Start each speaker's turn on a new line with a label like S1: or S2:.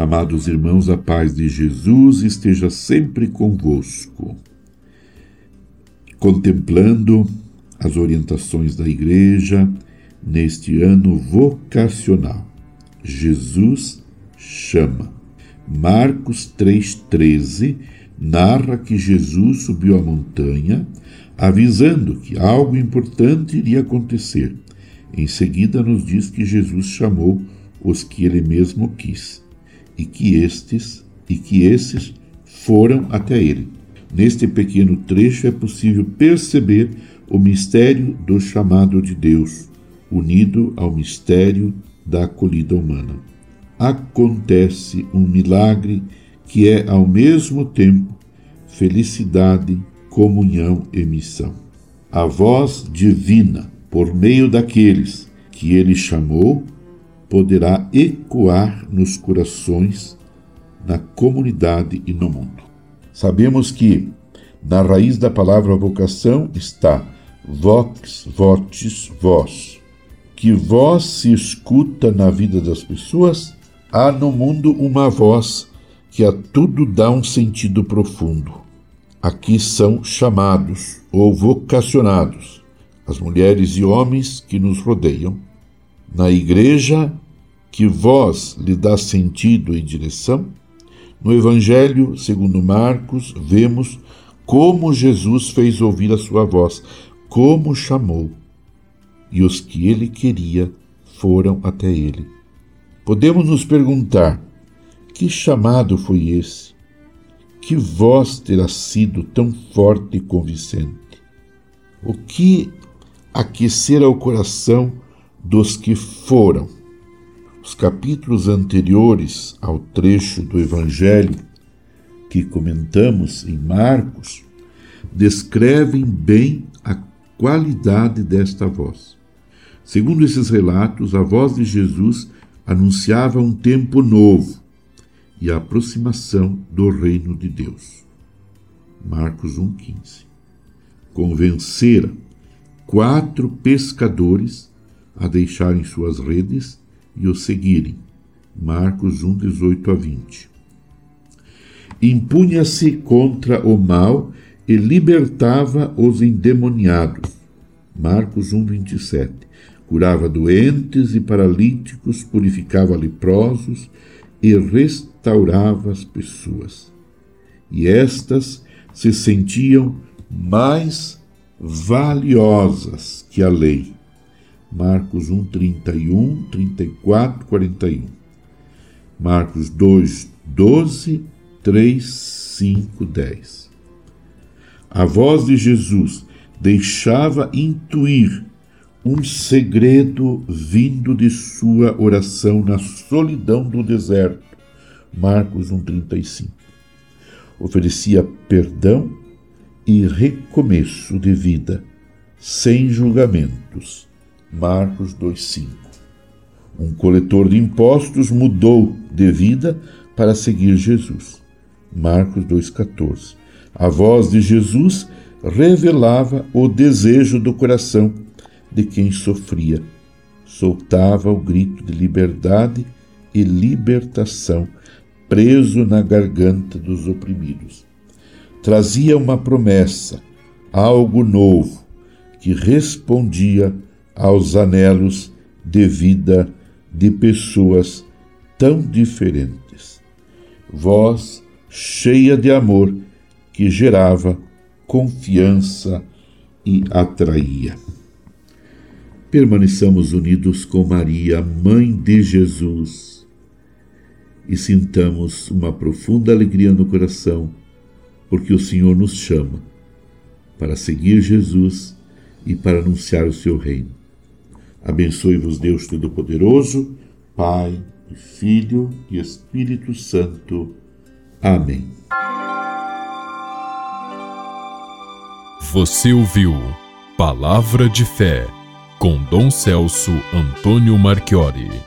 S1: Amados irmãos, a paz de Jesus esteja sempre convosco. Contemplando as orientações da Igreja neste ano vocacional, Jesus chama. Marcos 3,13 narra que Jesus subiu a montanha, avisando que algo importante iria acontecer. Em seguida, nos diz que Jesus chamou os que ele mesmo quis e que estes e que esses foram até ele. Neste pequeno trecho é possível perceber o mistério do chamado de Deus, unido ao mistério da acolhida humana. Acontece um milagre que é ao mesmo tempo felicidade, comunhão e missão. A voz divina, por meio daqueles que ele chamou, poderá ecoar nos corações, na comunidade e no mundo. Sabemos que na raiz da palavra vocação está vox, votis, vós. Que voz se escuta na vida das pessoas? Há no mundo uma voz que a tudo dá um sentido profundo. Aqui são chamados ou vocacionados as mulheres e homens que nos rodeiam na igreja que voz lhe dá sentido e direção? No Evangelho, segundo Marcos, vemos como Jesus fez ouvir a sua voz, como chamou, e os que ele queria foram até ele. Podemos nos perguntar: que chamado foi esse? Que voz terá sido tão forte e convincente? O que aquecera o coração dos que foram. Os capítulos anteriores ao trecho do Evangelho que comentamos em Marcos descrevem bem a qualidade desta voz. Segundo esses relatos, a voz de Jesus anunciava um tempo novo e a aproximação do reino de Deus. Marcos 1,15. Convencera quatro pescadores a deixarem suas redes e o seguirem. Marcos 1, 18 a 20. Impunha-se contra o mal e libertava os endemoniados. Marcos 1, 27. Curava doentes e paralíticos, purificava leprosos e restaurava as pessoas. E estas se sentiam mais valiosas que a lei Marcos 1, 31, 34, 41. Marcos 2, 12, 3, 5, 10. A voz de Jesus deixava intuir um segredo vindo de sua oração na solidão do deserto. Marcos 1,35. Oferecia perdão e recomeço de vida, sem julgamentos Marcos 2,5. Um coletor de impostos mudou de vida para seguir Jesus. Marcos 2,14. A voz de Jesus revelava o desejo do coração de quem sofria. Soltava o grito de liberdade e libertação preso na garganta dos oprimidos. Trazia uma promessa, algo novo, que respondia aos anelos de vida de pessoas tão diferentes. Voz cheia de amor que gerava confiança e atraía. Permaneçamos unidos com Maria, Mãe de Jesus, e sintamos uma profunda alegria no coração, porque o Senhor nos chama para seguir Jesus e para anunciar o seu reino. Abençoe-vos Deus Todo-Poderoso, Pai, e Filho e Espírito Santo. Amém.
S2: Você ouviu Palavra de Fé com Dom Celso Antônio Marchiori.